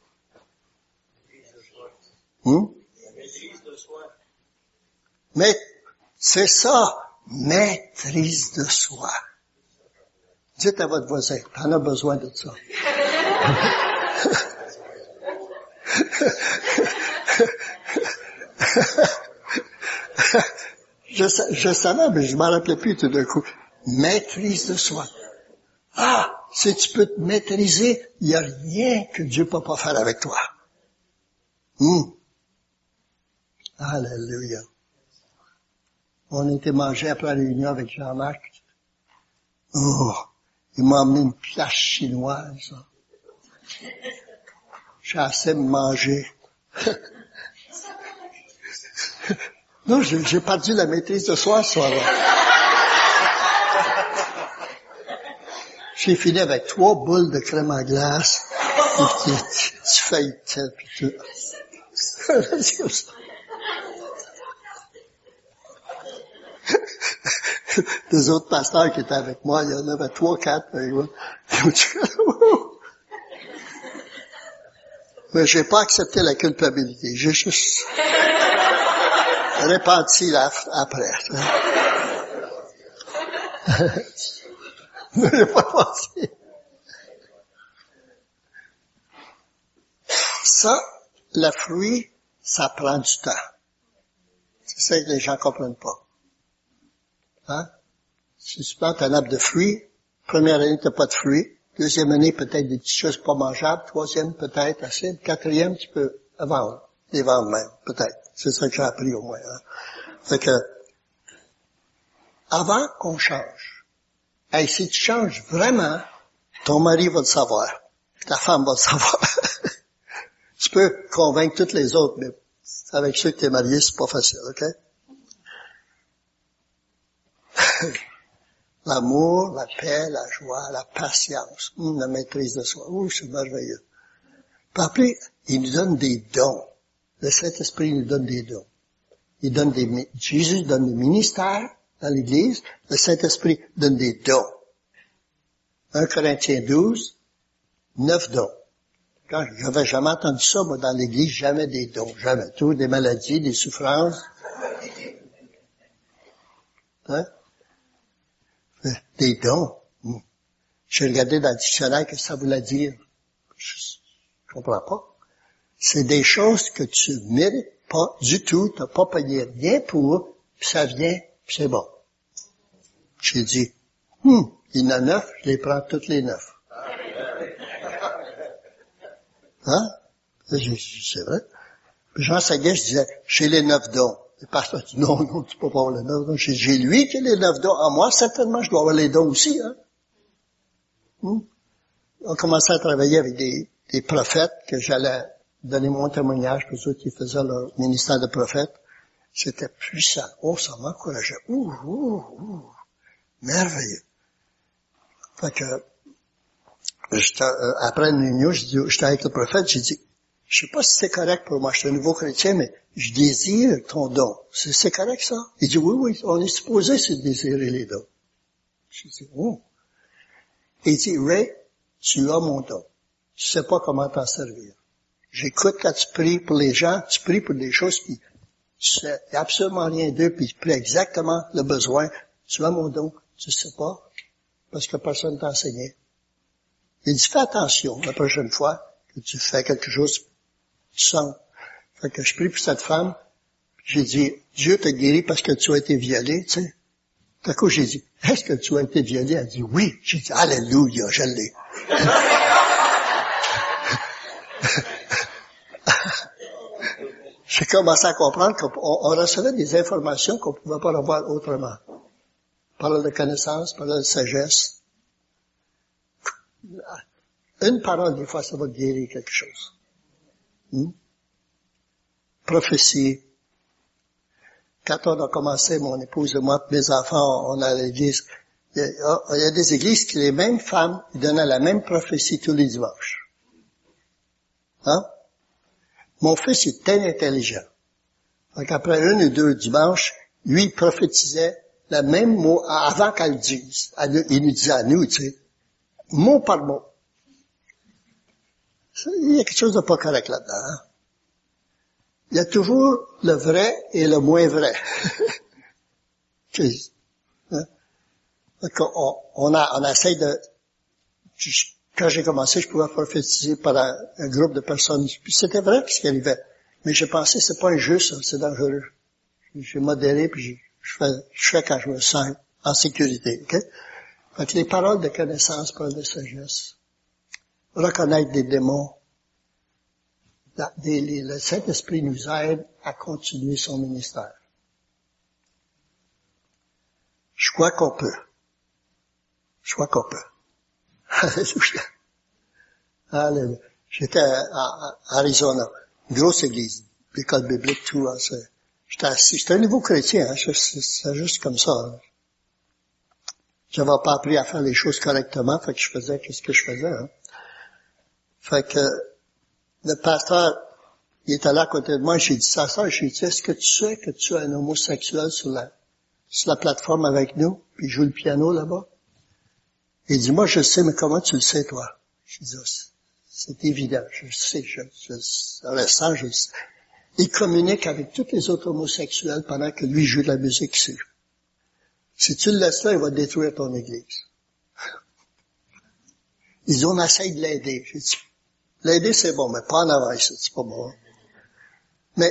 Hmm? Mais c'est ça, maîtrise de soi. Dites à votre voisin, t'en as besoin de ça. je, savais, mais je m'en rappelais plus tout d'un coup. Maîtrise de soi. Ah, si tu peux te maîtriser, il n'y a rien que Dieu ne peut pas faire avec toi. Hmm. Alléluia. On était mangé après la réunion avec Jean-Marc. Oh, il m'a amené une place chinoise. J'ai assez mangé. non, j'ai perdu la maîtrise de soi ce soir-là. J'ai fini avec trois boules de crème à glace, ça. Des autres pasteurs qui étaient avec moi, il y en avait trois, quatre, avec moi. Mais j'ai pas accepté la culpabilité. J'ai juste réparti après. ne pas penser. Ça, le fruit, ça prend du temps. C'est ça que les gens comprennent pas. Hein? Si tu plantes un arbre de fruits, première année, t'as pas de fruits. Deuxième année, peut-être des petites choses pas mangeables. Troisième, peut-être assez. Quatrième, tu peux vendre. Les vendre même, peut-être. C'est ça que j'ai appris au moins. Hein? Fait que, avant qu'on change, Hey, si tu changes vraiment, ton mari va le savoir. Ta femme va le savoir. tu peux convaincre toutes les autres, mais avec ceux qui es marié, c'est pas facile, ok? L'amour, la paix, la joie, la patience, hum, la maîtrise de soi. Ouh, c'est merveilleux. Puis après, il nous donne des dons. Le Saint-Esprit nous donne des dons. Il donne des, Jésus donne des ministères, dans l'Église, le Saint-Esprit donne des dons. 1 Corinthiens 12, neuf dons. Quand j'avais jamais entendu ça, moi, dans l'Église, jamais des dons, jamais. Tout, des maladies, des souffrances. Hein? Des dons. Hmm. J'ai regardé dans le dictionnaire que ça voulait dire. Je, je comprends pas. C'est des choses que tu mérites pas du tout, t'as pas payé rien pour, puis ça vient, puis c'est bon. J'ai dit, hmm, il y en a neuf, je les prends toutes les neuf. Hein? C'est vrai. Jean Saguet, je disais, j'ai les neuf dons. Le pasteur dit, non, non, tu peux pas avoir le don. J'ai lui qui a les neuf dons. En moi, certainement, je dois avoir les dons aussi. Hein? Hmm? On commençait à travailler avec des prophètes que j'allais donner mon témoignage pour ceux qui faisaient leur ministère de prophète. C'était puissant. Oh, ça m'encourageait. Ouh, ouh, ouh. Merveilleux. Fait que, euh, après une réunion, j'étais avec le prophète, j'ai dit, je sais pas si c'est correct pour moi, je suis un nouveau chrétien, mais je désire ton don. C'est correct ça? Il dit, oui, oui, on est supposé se désirer les dons. Je dis, oh. Il dit, Ray, tu as mon don. Tu sais pas comment t'en servir. J'écoute quand tu pries pour les gens, tu pries pour des choses qui sais absolument rien d'eux, puis tu pries exactement le besoin. Tu as mon don, tu sais pas, parce que personne t'a enseigné. Il dit, fais attention la prochaine fois que tu fais quelque chose, tu sens. Fait que je prie pour cette femme, j'ai dit, Dieu t'a guéri parce que tu as été violé, tu sais. D'un coup, j'ai dit, est-ce que tu as été violé? Elle dit, oui. J'ai dit, Alléluia, je l'ai. J'ai commencé à comprendre qu'on recevait des informations qu'on ne pouvait pas avoir autrement. Parole de connaissance, parole de sagesse. Une parole, des fois, ça va guérir quelque chose. Hmm? Prophétie. Quand on a commencé, mon épouse et moi, mes enfants, on allait à l'église. Il y, a, des églises qui, les mêmes femmes, donnaient la même prophétie tous les dimanches. Hein? Mon fils est très intelligent. Donc après une ou deux dimanches, lui prophétisait le même mot avant qu'elle le dise. Il nous disait à nous, tu sais, mot par mot. Il y a quelque chose de pas correct là-dedans. Hein. Il y a toujours le vrai et le moins vrai. hein? on, on, a, on essaie de quand j'ai commencé, je pouvais prophétiser par un, groupe de personnes. Puis c'était vrai ce qui arrivait. Mais j'ai pensé, c'est pas injuste, c'est dangereux. J'ai modéré, puis je fais, quand je me sens en sécurité. Okay? Fait les paroles de connaissance, paroles de sagesse, reconnaître des démons, le Saint-Esprit nous aide à continuer son ministère. Je crois qu'on peut. Je crois qu'on peut. Alléluia. J'étais à, Arizona, une grosse église, l'école biblique, tout. Hein, j'étais assis, j'étais un nouveau chrétien, hein, c'est juste comme ça. Hein. J'avais pas appris à faire les choses correctement, fait que je faisais ce que je faisais. Hein. Fait que le pasteur, il était là à côté de moi, j'ai dit ça, ça, j'ai dit, est-ce que tu sais que tu es un homosexuel sur la, sur la plateforme avec nous, puis il joue le piano là-bas? Il dit, moi, je sais, mais comment tu le sais, toi? Je dis, ah, c'est évident, je sais, je, je, le sais. Il communique avec tous les autres homosexuels pendant que lui joue de la musique ici. Si tu le laisses là, il va détruire ton église. Ils ont essayé de l'aider. L'aider c'est bon, mais pas en avant c'est pas bon. Mais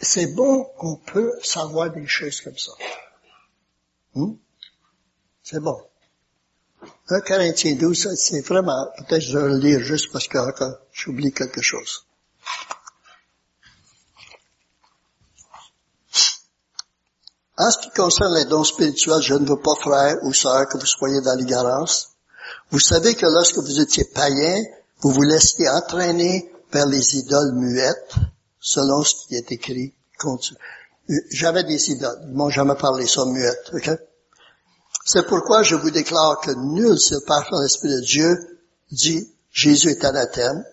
c'est bon qu'on peut savoir des choses comme ça. Hmm? C'est bon. 1 Corinthiens 12, c'est vraiment, peut-être je vais le lire juste parce que j'oublie quelque chose. En ce qui concerne les dons spirituels, je ne veux pas, frère ou sœur, que vous soyez dans l'ignorance. Vous savez que lorsque vous étiez païen, vous vous laissiez entraîner vers les idoles muettes, selon ce qui est écrit. J'avais des idoles. Ils m'ont jamais parlé ça muette, ok? C'est pourquoi je vous déclare que nul se par l'Esprit de Dieu dit Jésus est anathème,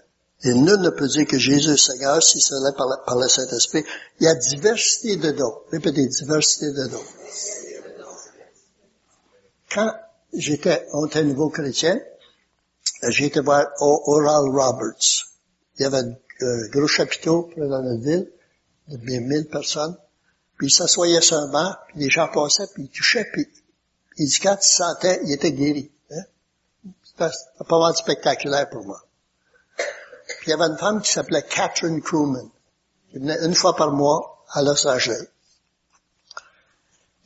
et nul ne peut dire que Jésus est Seigneur si c'est par, par le Saint-Esprit. Il y a diversité de dons. Répétez, diversité de dons. Quand j'étais, on était nouveau chrétien, j'ai été voir Oral Roberts. Il y avait un gros chapiteau dans notre ville, de bien mille personnes. Puis il s'assoyait sur un banc, puis les gens passaient, puis ils touchaient, il dit, quand il sentait, il était guéri. Hein? C'était pas mal spectaculaire pour moi. Puis il y avait une femme qui s'appelait Catherine Crewman, qui venait une fois par mois à Los Angeles.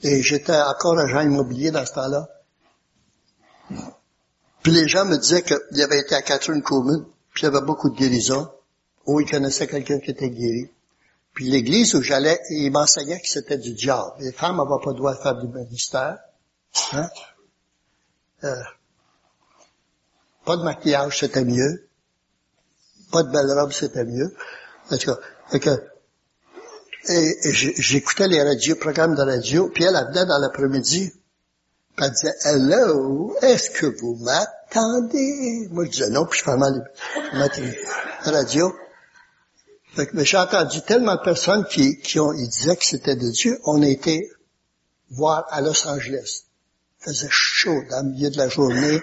Et j'étais encore agent immobilier dans ce temps-là. Puis les gens me disaient qu'il avait été à Catherine Crewman, puis il y avait beaucoup de guérisons, ou il connaissait quelqu'un qui était guéri. Puis l'église où j'allais, il m'enseignait que c'était du diable. Les femmes n'avaient pas le droit de faire du ministère. Hein? Euh, pas de maquillage, c'était mieux. Pas de belle robe, c'était mieux. En tout cas, et, j'écoutais les radios, programmes de radio, puis elle, venait dans l'après-midi, elle disait, Hello, est-ce que vous m'attendez? Moi, je disais non, puis je fermais la radio. Que, j'ai entendu tellement de personnes qui, disaient que c'était de Dieu. On a été voir à Los Angeles. Faisait chaud dans le milieu de la journée.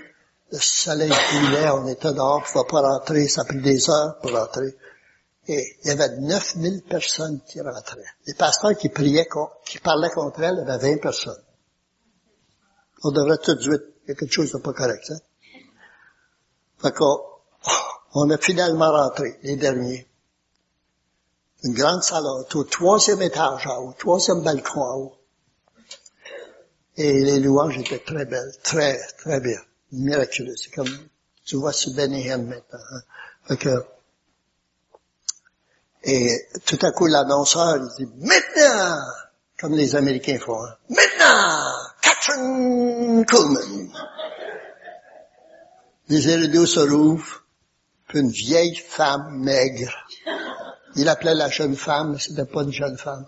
Le soleil brûlait, on était dehors, on ne pas rentrer, ça a pris des heures pour rentrer. Et il y avait 9000 personnes qui rentraient. Les pasteurs qui priaient, qui parlaient contre elle, il y avait 20 personnes. On devrait tout de suite, il y a quelque chose de pas correct, hein? Fait qu'on, on a finalement rentré, les derniers une grande salle au troisième étage en haut, troisième balcon en haut. Et les louanges étaient très belles, très, très bien, miraculeuses. C'est comme, tu vois sur Benny maintenant. Hein. Et tout à coup, l'annonceur, il dit, maintenant, comme les Américains font, hein, maintenant, Catherine Coleman. Les rideaux se rouvrent, puis une vieille femme maigre, il appelait la jeune femme, mais c'était pas une jeune femme.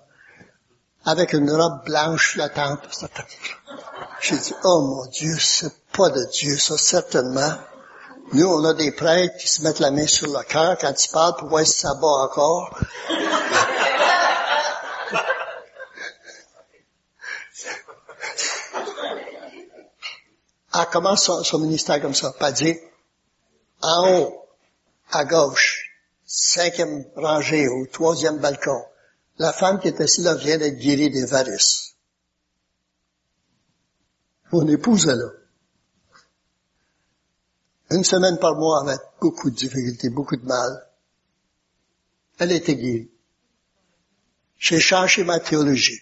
Avec une robe blanche flottante. J'ai dit, oh mon Dieu, c'est pas de Dieu, ça, certainement. Nous, on a des prêtres qui se mettent la main sur le cœur quand ils parlent pour voir si ça bat encore. Elle commence son, ministère comme ça, pas dire, en haut, à gauche, cinquième rangée au troisième balcon. La femme qui est assise là vient d'être guérie des varices. Mon épouse est là. Une semaine par mois avec beaucoup de difficultés, beaucoup de mal. Elle était guérie. J'ai changé ma théologie.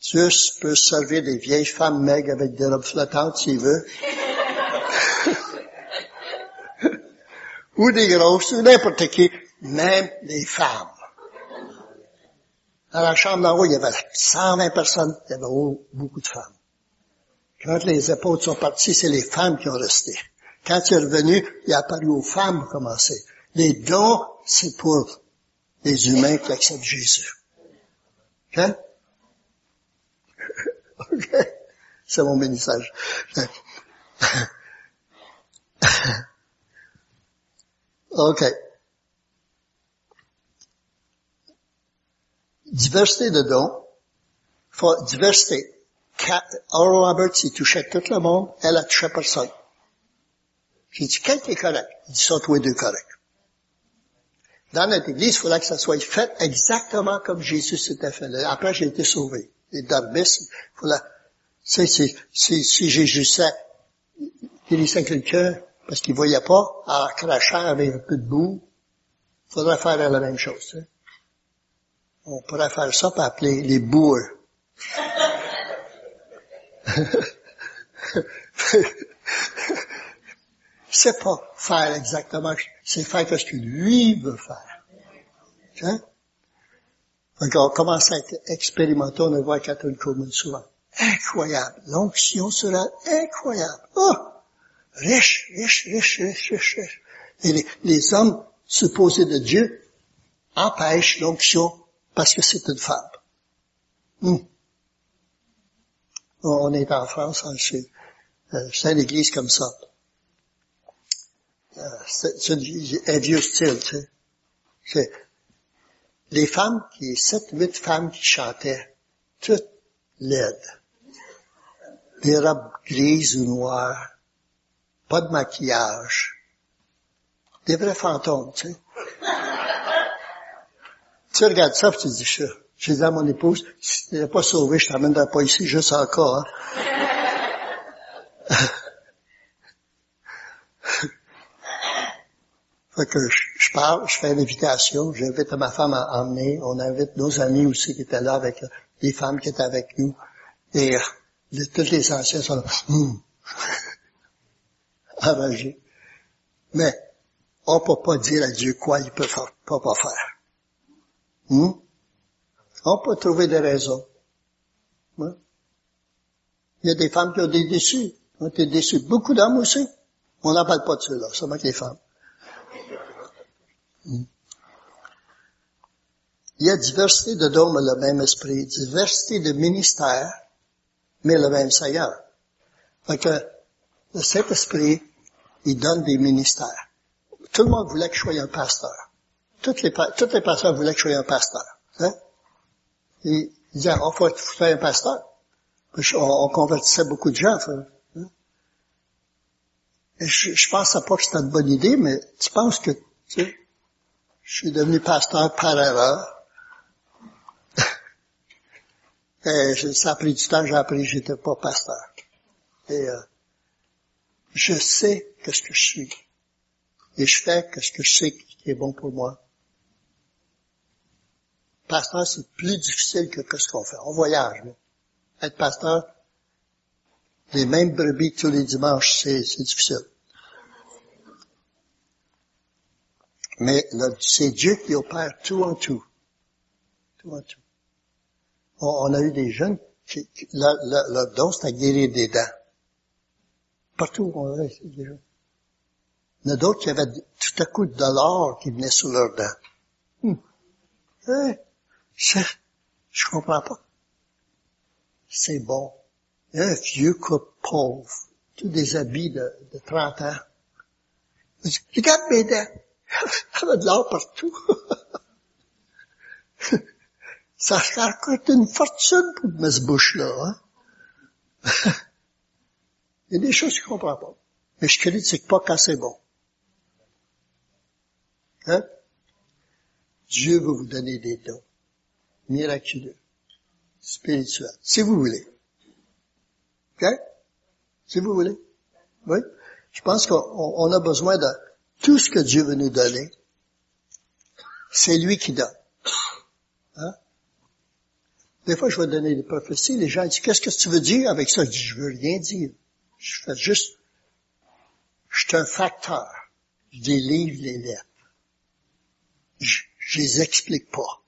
Dieu peut servir des vieilles femmes maigres avec des robes flottantes s'il veut. ou des grosses, ou n'importe qui, même les femmes. Dans la chambre d'en haut, il y avait 120 personnes, il y avait beaucoup de femmes. Quand les épaules sont parties, c'est les femmes qui ont resté. Quand il est revenu, il a apparu aux femmes pour commencer. Les dons, c'est pour les humains qui acceptent Jésus. OK? OK? C'est mon message. OK. Diversité de dons. Diversité. Oral Roberts, il touchait tout le monde, elle a touché personne. J'ai dit, quel est correct? Il dit, sont tous les deux corrects. Dans notre église, il fallait que ça soit fait exactement comme Jésus s'était fait. Après, j'ai été sauvé. Les darbismes, fallait, si, si, si, si Jésus quelqu'un, parce qu'il voyait pas, en crachant avec un peu de boue, il faudrait faire la même chose. On pourrait faire ça pour appeler les boueurs. c'est pas faire exactement, c'est faire ce que lui veut faire. Hein? Donc on commence à être expérimenté, on le voit Catherine Coleman souvent. Incroyable. L'onction sera incroyable. Oh! riche, riche, riche, riche, riche, riche. Et les hommes supposés de Dieu empêchent l'onction parce que c'est une femme. On est en France, hein, c'est, euh, c'est une église comme ça. Euh, c'est, un vieux style, tu sais. Les femmes, qui, sept, huit femmes qui chantaient, toutes laides. Des robes grises ou noires, pas de maquillage. Des vrais fantômes, tu sais. Tu regardes ça tu dis, ça. J'ai dit à mon épouse, si tu n'es pas sauvé, je t'amènerai pas ici juste encore. Hein. fait que je, parle, je fais une invitation, j'invite ma femme à emmener, on invite nos amis aussi qui étaient là avec les femmes qui étaient avec nous. Et euh, tous les anciens sont là. Hum. Mais on peut pas dire à Dieu quoi il peut pas faire. Hmm? On peut trouver des raisons. Hein? Il y a des femmes qui ont été déçues. été déçues. Beaucoup d'hommes aussi. On n'en parle pas de ceux-là, seulement que les femmes. Hmm? Il y a diversité de dons, mais le même esprit. Diversité de ministères, mais le même Seigneur. Fait que le Saint-Esprit, il donne des ministères. Tout le monde voulait que je sois un pasteur. Toutes les, toutes les pasteurs voulaient que je sois un pasteur. Hein? ils disaient, oh, faut, faut être un pasteur. on, on, convertissait beaucoup de gens. Hein? Je, je pensais pas que c'était une bonne idée, mais tu penses que, tu sais, je suis devenu pasteur par erreur. Ça a pris du temps, j'ai appris que j'étais pas pasteur. Euh, je sais qu'est-ce que je suis. Et je fais qu'est-ce que je sais qui est bon pour moi. Pasteur, c'est plus difficile que, ce qu'on fait. On voyage. Mais être pasteur, les mêmes brebis tous les dimanches, c'est, difficile. Mais c'est Dieu qui opère tout en tout. Tout en tout. On, a eu des jeunes qui, leur, don, c'est à guérir des dents. Partout où on a des jeunes. Il y en a d'autres qui avaient tout à coup de l'or qui venait sur leurs dents. Hum. Je, je comprends pas. C'est bon. Un vieux couple pauvre, tous des habits de, de 30 ans. Regarde mes dents. Y a de l'or partout. Ça coûte une fortune pour mettre ce bouche-là. Hein? Il y a des choses que je comprends pas. Mais je critique pas quand c'est bon. Hein? Dieu veut vous donner des dons miraculeux, spirituel, si vous voulez. OK? Si vous voulez. Oui? Je pense qu'on a besoin de tout ce que Dieu veut nous donner. C'est lui qui donne. Hein? Des fois, je vais donner des prophéties, les gens disent, qu'est-ce que tu veux dire avec ça? Je dis, je veux rien dire. Je fais juste, je suis un facteur. Je délivre les lettres. Je, je les explique pas.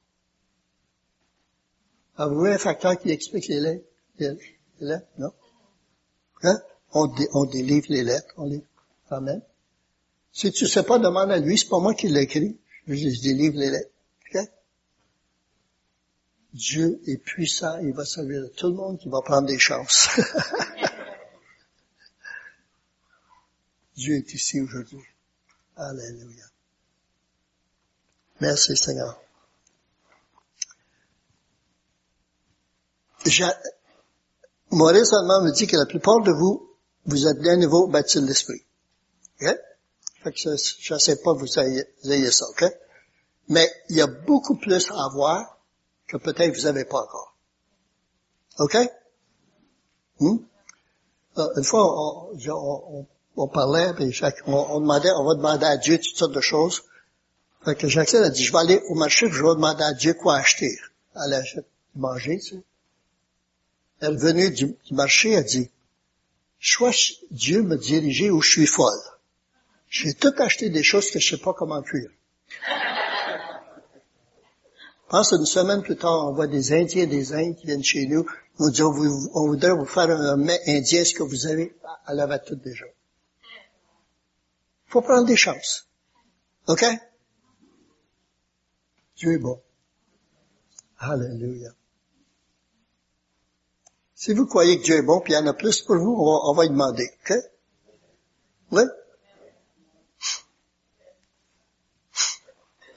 Avez-vous un facteur qui explique les lettres? Les lettres? Non? Hein? On, délivre les lettres, on les... Amen. Si tu sais pas, demande à lui, c'est pas moi qui l'écris. Je, je délivre les lettres. Okay? Dieu est puissant, il va servir à tout le monde qui va prendre des chances. Dieu est ici aujourd'hui. Alléluia. Merci Seigneur. Mon raisonnement me dit que la plupart de vous, vous êtes bien nouveau baptisé de l'esprit. Fait que je ne sais pas que vous ayez, ça, OK? Mais il y a beaucoup plus à avoir que peut-être vous n'avez pas encore. OK? Hmm? Euh, une fois, on, parlait, on, demandait, on va demander à Dieu toutes sortes de choses. Fait que Jacques a dit, je vais aller au marché, je vais demander à Dieu quoi acheter. Aller manger, tu sais. Elle venue du, marché, a dit, soit Dieu me dirigeait où je suis folle. J'ai tout acheté des choses que je sais pas comment cuire. Pense une semaine plus tard, on voit des Indiens des Indes qui viennent chez nous. On voudrait vous faire un mets indien, ce que vous avez, elle avait tout déjà? Faut prendre des chances. OK? Dieu est bon. Alléluia. Si vous croyez que Dieu est bon, puis il y en a plus pour vous, on va, y demander. OK? Oui?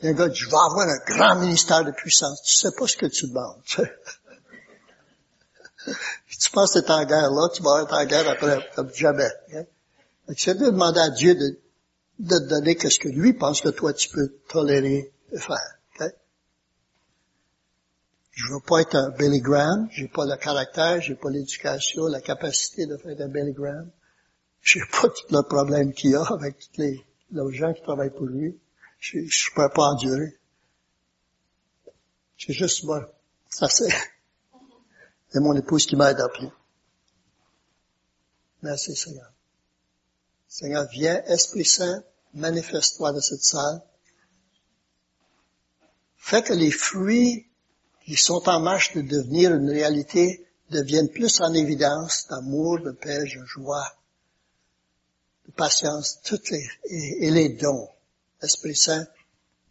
Il y a un gars dit, je vais avoir un grand ministère de puissance. Tu sais pas ce que tu demandes. tu penses que tu es en guerre là, tu vas être en guerre après, comme jamais. Hein? C'est de demander à Dieu de, de te donner ce que lui pense que toi tu peux tolérer et faire. Je veux pas être un Billy Graham. J'ai pas le caractère, j'ai pas l'éducation, la capacité de faire un Billy Graham. J'ai pas tout le problème qu'il y a avec tous les, gens qui travaillent pour lui. Je, je peux pas endurer. C'est juste moi. Ça c'est. C'est mon épouse qui m'aide à plus. Merci Seigneur. Seigneur, viens, Esprit Saint, manifeste-toi dans cette salle. fait que les fruits qui sont en marche de devenir une réalité deviennent plus en évidence d'amour, de paix, de joie, de patience, toutes les, et, les dons. L'Esprit Saint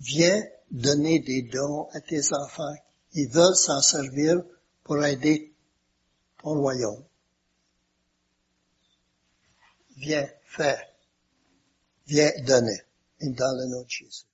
vient donner des dons à tes enfants qui veulent s'en servir pour aider ton royaume. Viens, fais. Viens donner. Dans le nom de Jésus.